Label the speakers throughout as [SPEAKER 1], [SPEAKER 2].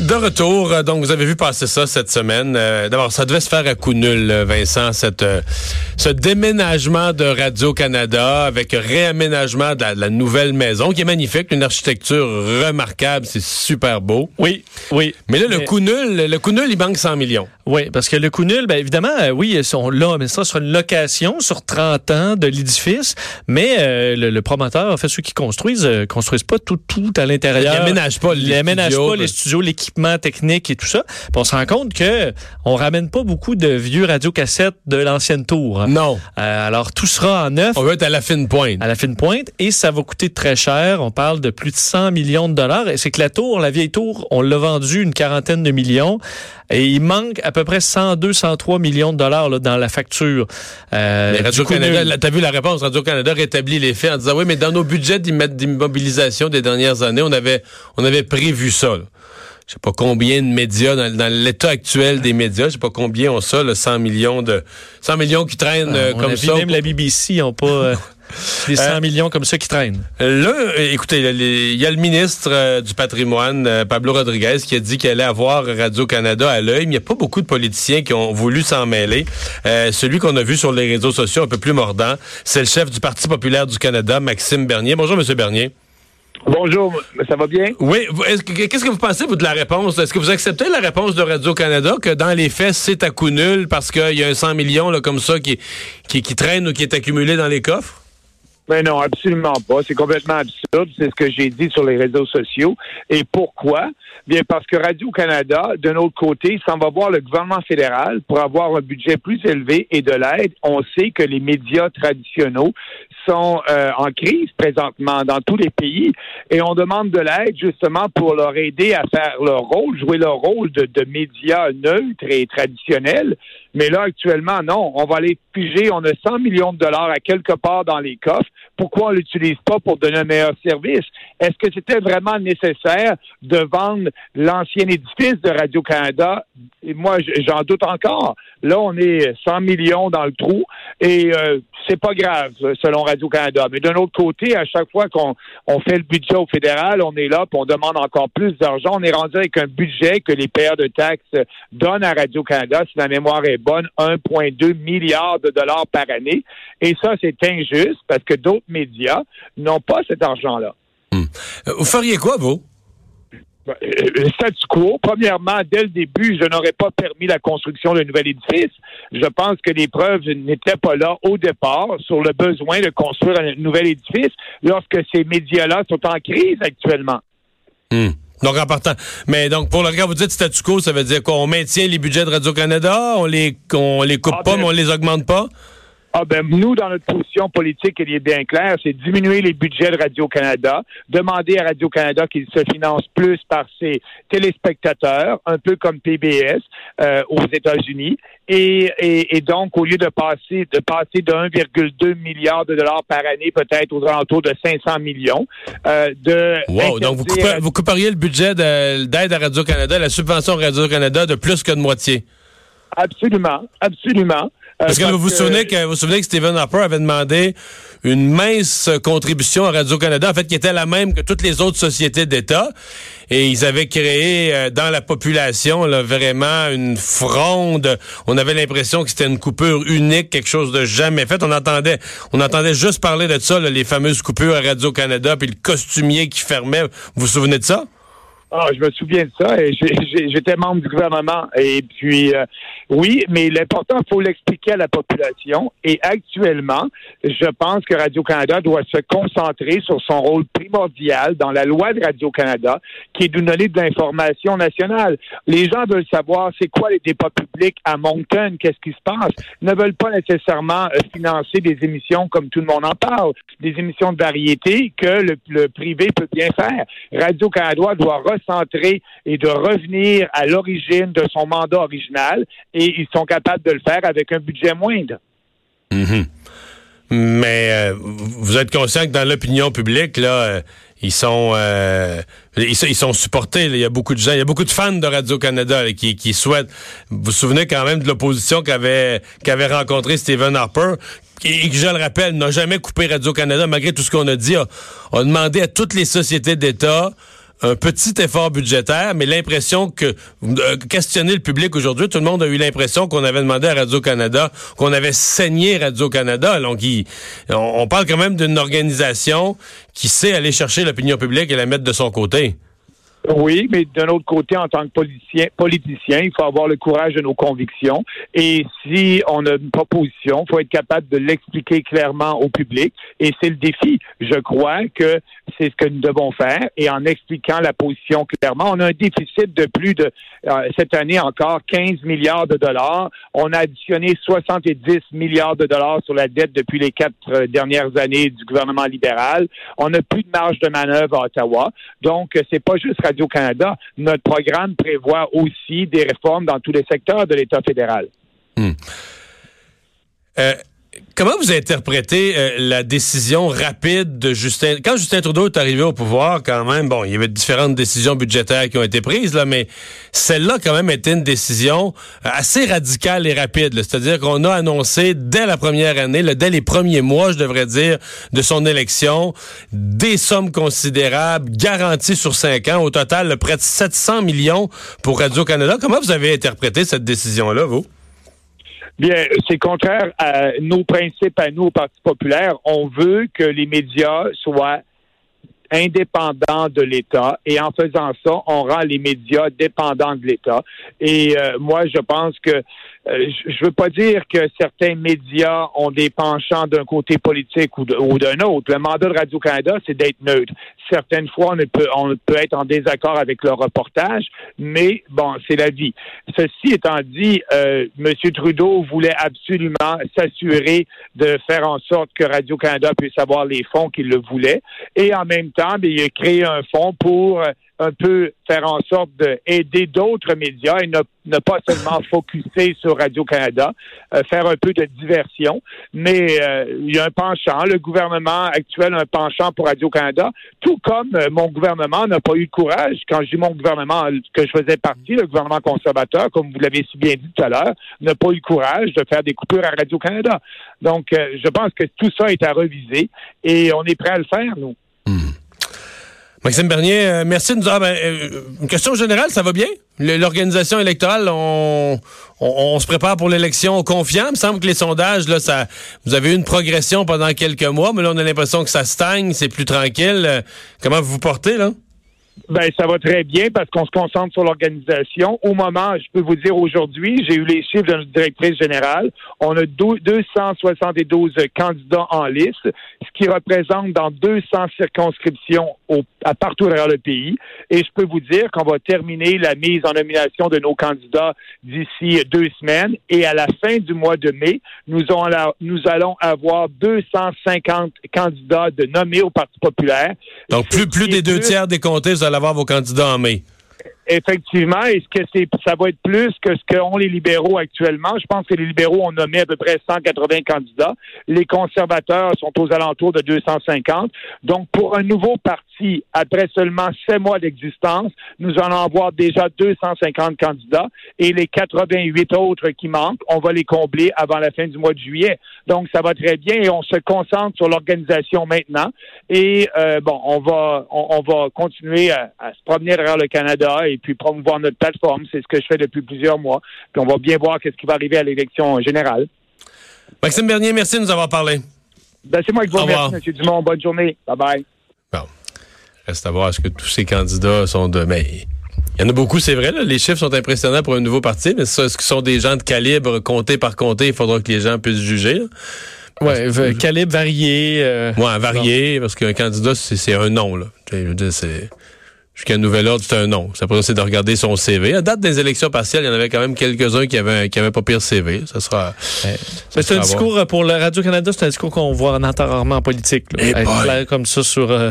[SPEAKER 1] De retour, donc vous avez vu passer ça cette semaine. Euh, D'abord, ça devait se faire à coup nul, euh, Vincent, cette, euh, ce déménagement de Radio-Canada avec réaménagement de la, de la nouvelle maison, qui est magnifique, une architecture remarquable, c'est super beau.
[SPEAKER 2] Oui, oui.
[SPEAKER 1] Mais là, le coup nul, le coup nul, il manque 100 millions.
[SPEAKER 2] Oui, parce que le coup nul, bien évidemment, euh, oui, ils sont là, mais ça sera une location sur 30 ans de l'édifice, mais euh, le, le promoteur, en fait, ceux qui construisent, euh, construisent pas tout, tout à l'intérieur.
[SPEAKER 1] Ils aménagent pas les
[SPEAKER 2] aménagent
[SPEAKER 1] studios,
[SPEAKER 2] pas les
[SPEAKER 1] puis-
[SPEAKER 2] studios, l'équipement technique et tout ça. Puis on se rend compte que on ramène pas beaucoup de vieux radiocassettes de l'ancienne tour. hein.
[SPEAKER 1] Non.
[SPEAKER 2] Euh, alors, tout sera en neuf
[SPEAKER 1] On veut être à la fine pointe.
[SPEAKER 2] à la fine pointe et ça va coûter très cher. On parle de plus de 100 millions de dollars. Et c'est que la tour, la vieille tour, on l'a vendue une quarantaine de millions et il manque à peu près 102, 103 millions de dollars là, dans la facture. Euh,
[SPEAKER 1] Mais Radio-Canada, t'as vu la réponse, Radio-Canada rétablit les faits en disant, oui, mais dans nos budgets d'immo- d'immobilisation des dernières années, on avait, on avait prévu ça. là. Je sais pas combien de médias, dans, dans l'état actuel des médias, je sais pas combien ont ça, le 100 millions de 100 millions qui traînent euh,
[SPEAKER 2] à
[SPEAKER 1] comme
[SPEAKER 2] avis,
[SPEAKER 1] ça.
[SPEAKER 2] Même la BBC n'ont pas euh, des 100
[SPEAKER 1] Euh,
[SPEAKER 2] millions comme ça qui traînent.
[SPEAKER 1] Là, euh, écoutez, il y a le ministre euh, du patrimoine, euh, Pablo Rodriguez, qui a dit qu'il allait avoir Radio-Canada à l'œil. Mais il n'y a pas beaucoup de politiciens qui ont voulu s'en mêler. Euh, celui qu'on a vu sur les réseaux sociaux un peu plus mordant, c'est le chef du Parti populaire du Canada, Maxime Bernier. Bonjour, Monsieur Bernier.
[SPEAKER 3] Bonjour, ça va bien?
[SPEAKER 1] Oui, qu'est-ce que vous pensez, vous, de la réponse? Est-ce que vous acceptez la réponse de Radio-Canada que dans les faits, c'est à coup nul parce qu'il y a un 100 millions là, comme ça qui, qui, qui traîne ou qui est accumulé dans les coffres?
[SPEAKER 3] Ben non, absolument pas. C'est complètement absurde. C'est ce que j'ai dit sur les réseaux sociaux. Et pourquoi? Bien, parce que Radio-Canada, d'un autre côté, s'en va voir le gouvernement fédéral pour avoir un budget plus élevé et de l'aide. On sait que les médias traditionnels sont euh, en crise présentement dans tous les pays et on demande de l'aide justement pour leur aider à faire leur rôle, jouer leur rôle de, de médias neutres et traditionnels. Mais là, actuellement, non. On va aller piger. On a 100 millions de dollars à quelque part dans les coffres. Pourquoi on l'utilise pas pour donner un meilleur service? Est-ce que c'était vraiment nécessaire de vendre l'ancien édifice de Radio-Canada? Moi, j'en doute encore. Là, on est 100 millions dans le trou et euh, c'est pas grave, selon Radio-Canada. Mais d'un autre côté, à chaque fois qu'on on fait le budget au fédéral, on est là puis on demande encore plus d'argent. On est rendu avec un budget que les payeurs de taxes donnent à Radio-Canada, si la mémoire est bonne, 1,2 milliard de dollars par année. Et ça, c'est injuste parce que d'autres médias n'ont pas cet argent-là.
[SPEAKER 1] Euh, Vous feriez quoi, vous?
[SPEAKER 3] Euh, Le statu quo, premièrement, dès le début, je n'aurais pas permis la construction d'un nouvel édifice. Je pense que les preuves n'étaient pas là au départ sur le besoin de construire un nouvel édifice lorsque ces médias-là sont en crise actuellement.
[SPEAKER 1] Hmm. Donc, en partant. Mais donc, pour le cas, vous dites statu quo, ça veut dire qu'on maintient les budgets de Radio-Canada, on les, on les coupe
[SPEAKER 3] Ah,
[SPEAKER 1] pas,
[SPEAKER 3] ben-
[SPEAKER 1] mais on les augmente pas?
[SPEAKER 3] Ah ben nous, dans notre position politique, elle est bien claire, c'est diminuer les budgets de Radio-Canada, demander à Radio-Canada qu'il se finance plus par ses téléspectateurs, un peu comme PBS euh, aux États-Unis, et, et, et donc au lieu de passer de passer de 1,2 milliard de dollars par année, peut-être aux alentours de 500 millions, euh, de
[SPEAKER 1] Wow. Donc, vous, coupez- vous couperiez le budget de- d'aide à Radio-Canada, la subvention à Radio-Canada de plus que de moitié.
[SPEAKER 3] absolument, absolument. Euh,
[SPEAKER 1] Parce que vous vous souvenez que vous vous souvenez que Stephen Harper avait demandé une mince contribution à Radio-Canada, en fait, qui était la même que toutes les autres sociétés d'État. Et ils avaient créé euh, dans la population là, vraiment une fronde. On avait l'impression que c'était une coupure unique, quelque chose de jamais fait. On entendait, on entendait juste parler de ça, là, les fameuses coupures à Radio-Canada, puis le costumier qui fermait. Vous vous souvenez de ça?
[SPEAKER 3] Ah, je me souviens de ça. et J'étais membre du gouvernement. Et puis, euh, oui, mais l'important, faut l'expliquer à la population. Et actuellement, je pense que Radio-Canada doit se concentrer sur son rôle primordial dans la loi de Radio-Canada, qui est de donner de l'information nationale. Les gens veulent savoir c'est quoi les débats publics à Moncton, qu'est-ce qui se passe? Ne veulent pas nécessairement euh, financer des émissions comme tout le monde en parle, des émissions de variété que le, le privé peut bien faire. Radio-Canada doit recentrer et de revenir à l'origine de son mandat original et ils sont capables de le faire avec un budget moindre.
[SPEAKER 1] Mhm. Mais euh, vous êtes conscient que dans l'opinion publique, là, euh, ils sont, euh, ils, sont supportés. Il y a beaucoup de gens, il y a beaucoup de fans de Radio-Canada qui, qui souhaitent. Vous vous souvenez quand même de l'opposition qu'avait qu'avait rencontré Stephen Harper, et, je le rappelle, n'a jamais coupé Radio-Canada, malgré tout ce qu'on a dit, a, a demandé à toutes les sociétés d'État un petit effort budgétaire, mais l'impression que euh, questionner le public aujourd'hui, tout le monde a eu l'impression qu'on avait demandé à Radio-Canada, qu'on avait saigné Radio-Canada. Donc, on, parle quand même d'une organisation qui sait aller chercher l'opinion publique et la mettre de son côté.
[SPEAKER 3] Oui, mais d'un autre côté, en tant que politicien, il faut avoir le courage de nos convictions. Et si on a une proposition, il faut être capable de l'expliquer clairement au public. Et c'est le défi. Je crois que c'est ce que nous devons faire. Et en expliquant la position clairement, on a un déficit de plus de, euh, cette année encore, 15 milliards de dollars. On a additionné 70 milliards de dollars sur la dette depuis les quatre euh, dernières années du gouvernement libéral. On n'a plus de marge de manœuvre à Ottawa. Donc, c'est pas juste Radio-Canada. Notre programme prévoit aussi des réformes dans tous les secteurs de l'État fédéral.
[SPEAKER 1] Hmm. Euh, Comment vous interprétez euh, la décision rapide de Justin quand Justin Trudeau est arrivé au pouvoir quand même bon il y avait différentes décisions budgétaires qui ont été prises là mais celle-là quand même était une décision euh, assez radicale et rapide c'est-à-dire qu'on a annoncé dès la première année dès les premiers mois je devrais dire de son élection des sommes considérables garanties sur cinq ans. Au total près de 700 millions pour Radio Canada comment vous avez interprété cette décision là vous?
[SPEAKER 3] Bien, c'est contraire à nos principes à nous au Parti populaire. On veut que les médias soient indépendants de l'État et en faisant ça, on rend les médias dépendants de l'État. Et euh, moi, je pense que je ne veux pas dire que certains médias ont des penchants d'un côté politique ou, d'un autre. Le mandat de Radio-Canada, c'est d'être neutre. Certaines fois, on peut, on peut être en désaccord avec leur reportage, mais bon, c'est la vie. Ceci étant dit, euh, M. Trudeau voulait absolument s'assurer de faire en sorte que Radio-Canada puisse avoir les fonds qu'il le voulait. Et en même temps, il a créé un fonds pour euh, un peu faire en sorte d'aider d'autres médias et ne, pas seulement focuser sur Radio-Canada, euh, faire un peu de diversion. Mais euh, il y a un penchant. Le gouvernement actuel a un penchant pour Radio-Canada, tout comme euh, mon gouvernement n'a pas eu le courage, quand je dis mon gouvernement que je faisais partie, le gouvernement conservateur, comme vous l'avez si bien dit tout à l'heure, n'a pas eu le courage de faire des coupures à Radio-Canada. Donc, je pense que tout ça est à reviser et on est prêt à le faire, nous.
[SPEAKER 1] Hmm. Maxime Bernier, euh, merci de nous avoir. Ben, euh, une question générale, ça va bien? L'organisation électorale, on, on, se prépare pour l'élection confiant. Il me semble que les sondages, là, ça, vous avez eu une progression pendant quelques mois, mais là, on a l'impression que ça stagne, c'est plus tranquille. Euh, comment vous vous portez, là?
[SPEAKER 3] Ben, ça va très bien parce qu'on se concentre sur l'organisation. Au moment, je peux vous dire aujourd'hui, j'ai eu les chiffres de notre directrice générale. On a 272 candidats en liste, ce qui représente dans 200 circonscriptions au, à partout à travers le pays. Et je peux vous dire qu'on va terminer la mise en nomination de nos candidats d'ici deux semaines. Et à la fin du mois de mai, nous, nous allons avoir 250 candidats de nommés au Parti populaire.
[SPEAKER 1] Donc, plus, plus des deux tiers des comtés, vous allez avoir vos candidats en mai?
[SPEAKER 3] Effectivement, est-ce que c'est ça va être plus que ce qu'ont les libéraux actuellement? Je pense que les libéraux ont nommé à peu près 180 candidats. Les conservateurs sont aux alentours de 250. Donc, pour un nouveau parti, après seulement sept mois d'existence, nous allons avoir déjà 250 candidats et les 88 autres qui manquent, on va les combler avant la fin du mois de juillet. Donc, ça va très bien et on se concentre sur l'organisation maintenant. Et euh, bon, on va on, va continuer à, à, se promener derrière le Canada et puis promouvoir notre plateforme. C'est ce que je fais depuis plusieurs mois. Puis on va bien voir qu'est-ce qui va arriver à l'élection générale.
[SPEAKER 1] Maxime Bernier, merci de nous avoir parlé.
[SPEAKER 3] Ben, c'est moi qui vous remercie, M. Dumont. Bonne journée. Bye-bye.
[SPEAKER 1] Bon. Reste à voir est-ce que tous ces candidats sont de... Mais il y en a beaucoup, c'est vrai. Les chiffres sont impressionnants pour un nouveau parti, mais est-ce qu'ils sont des gens de calibre comté par comté? Il faudra que les gens puissent juger.
[SPEAKER 2] Oui, calibre varié.
[SPEAKER 1] Euh, ouais, varié, parce qu'un candidat, c'est un nom. Là. C'est jusqu'à un nouvel ordre, c'est un nom. Ça c'est de regarder son CV. À date des élections partielles, il y en avait quand même quelques-uns qui avaient, qui avaient pas pire CV. Ça sera.
[SPEAKER 2] c'est un discours pour le Radio-Canada, c'est un discours qu'on voit en entend rarement en politique. Là, comme ça sur, euh,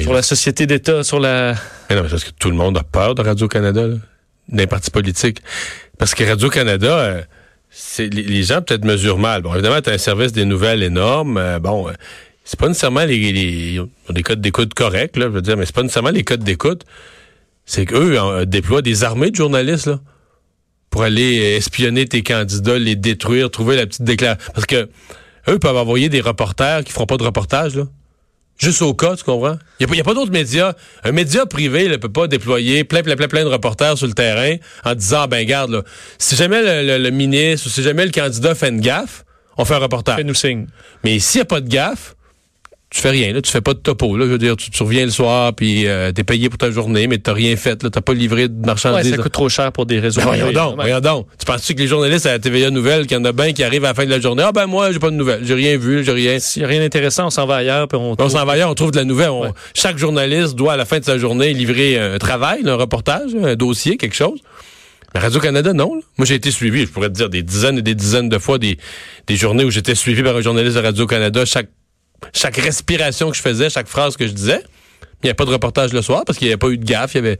[SPEAKER 2] sur la société d'État, sur la.
[SPEAKER 1] Mais non, mais parce que tout le monde a peur de Radio-Canada, des partis politiques. Parce que Radio-Canada, euh, c'est, les, gens peut-être mesurent mal. Bon, évidemment, tu as un service des nouvelles énorme. Euh, bon c'est pas nécessairement les, les codes d'écoute corrects, là, je veux dire, mais c'est pas nécessairement les codes d'écoute. C'est qu'eux euh, déploient des armées de journalistes, là, pour aller espionner tes candidats, les détruire, trouver la petite déclaration. Parce que eux peuvent envoyer des reporters qui feront pas de reportage, là. Juste au cas, tu comprends? Il n'y a, pas d'autres médias. Un média privé ne peut pas déployer plein, plein, plein, plein de reporters sur le terrain en disant, ben garde, là, si jamais le, le ministre ou si jamais le candidat fait une gaffe, on fait un reportage.
[SPEAKER 2] Fais-nous signe.
[SPEAKER 1] Mais s'il n'y a pas de gaffe, tu fais rien, là, tu fais pas de topo. Là, je veux dire, tu, tu reviens le soir, puis euh, t'es payé pour ta journée, mais t'as rien fait. Là, t'as pas livré de
[SPEAKER 2] Ouais,
[SPEAKER 1] marchandises.
[SPEAKER 2] ça coûte trop cher pour des réseaux
[SPEAKER 1] Ben, voyons donc,
[SPEAKER 2] Ouais.
[SPEAKER 1] voyons donc. Tu penses-tu que les journalistes à la TVA Nouvelle, qu'il y en a bien qui arrivent à la fin de la journée, ah ben moi, j'ai pas de nouvelles, j'ai rien vu, j'ai rien.
[SPEAKER 2] S'il n'y a rien d'intéressant, on s'en va ailleurs. Puis on,
[SPEAKER 1] On s'en va ailleurs, on trouve de la nouvelle. On-
[SPEAKER 2] Ouais.
[SPEAKER 1] Chaque journaliste doit, à la fin de sa journée, livrer un travail, un reportage, un dossier, quelque chose. Radio-Canada, non. là. Moi, j'ai été suivi, je pourrais te dire, des dizaines et des dizaines de fois, des, des journées où j'étais suivi par un journaliste de Radio-Canada. Chaque, chaque respiration que je faisais, chaque phrase que je disais. Il n'y avait pas de reportage le soir parce qu'il n'y avait pas eu de gaffe. Il y avait...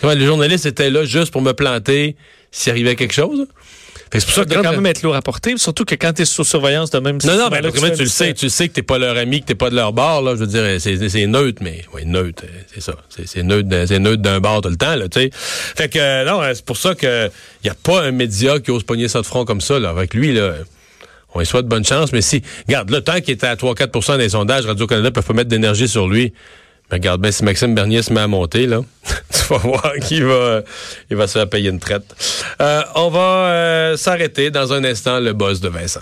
[SPEAKER 1] Comment, les journalistes étaient là juste pour me planter s'il arrivait quelque chose. C'est pour ça
[SPEAKER 2] Ça
[SPEAKER 1] que quand
[SPEAKER 2] quand même être lourd à porter, surtout que quand tu es sous surveillance de même
[SPEAKER 1] non, non,
[SPEAKER 2] ben
[SPEAKER 1] mais même, tu le sais, tu sais que t'es pas leur ami, que t'es pas de leur bord, là. Je veux dire, c'est, c'est neutre, mais oui, neutre, euh, c'est ça. C'est, neutre, c'est neutre d'un bord tout le temps, là, tu sais. Fait que euh, non, euh, c'est pour ça que y a pas un média qui ose pogner ça de front comme ça, là. Avec lui, là. On lui souhaite bonne chance, mais si, regarde, le temps qu'il était à 3-4% des sondages, Radio-Canada peut pas mettre d'énergie sur lui. Regarde bien, si Maxime Bernier se met à monter, là, tu vas voir qu'il va, il va se faire payer une traite. Euh, on va euh, s'arrêter dans un instant, le boss de Vincent.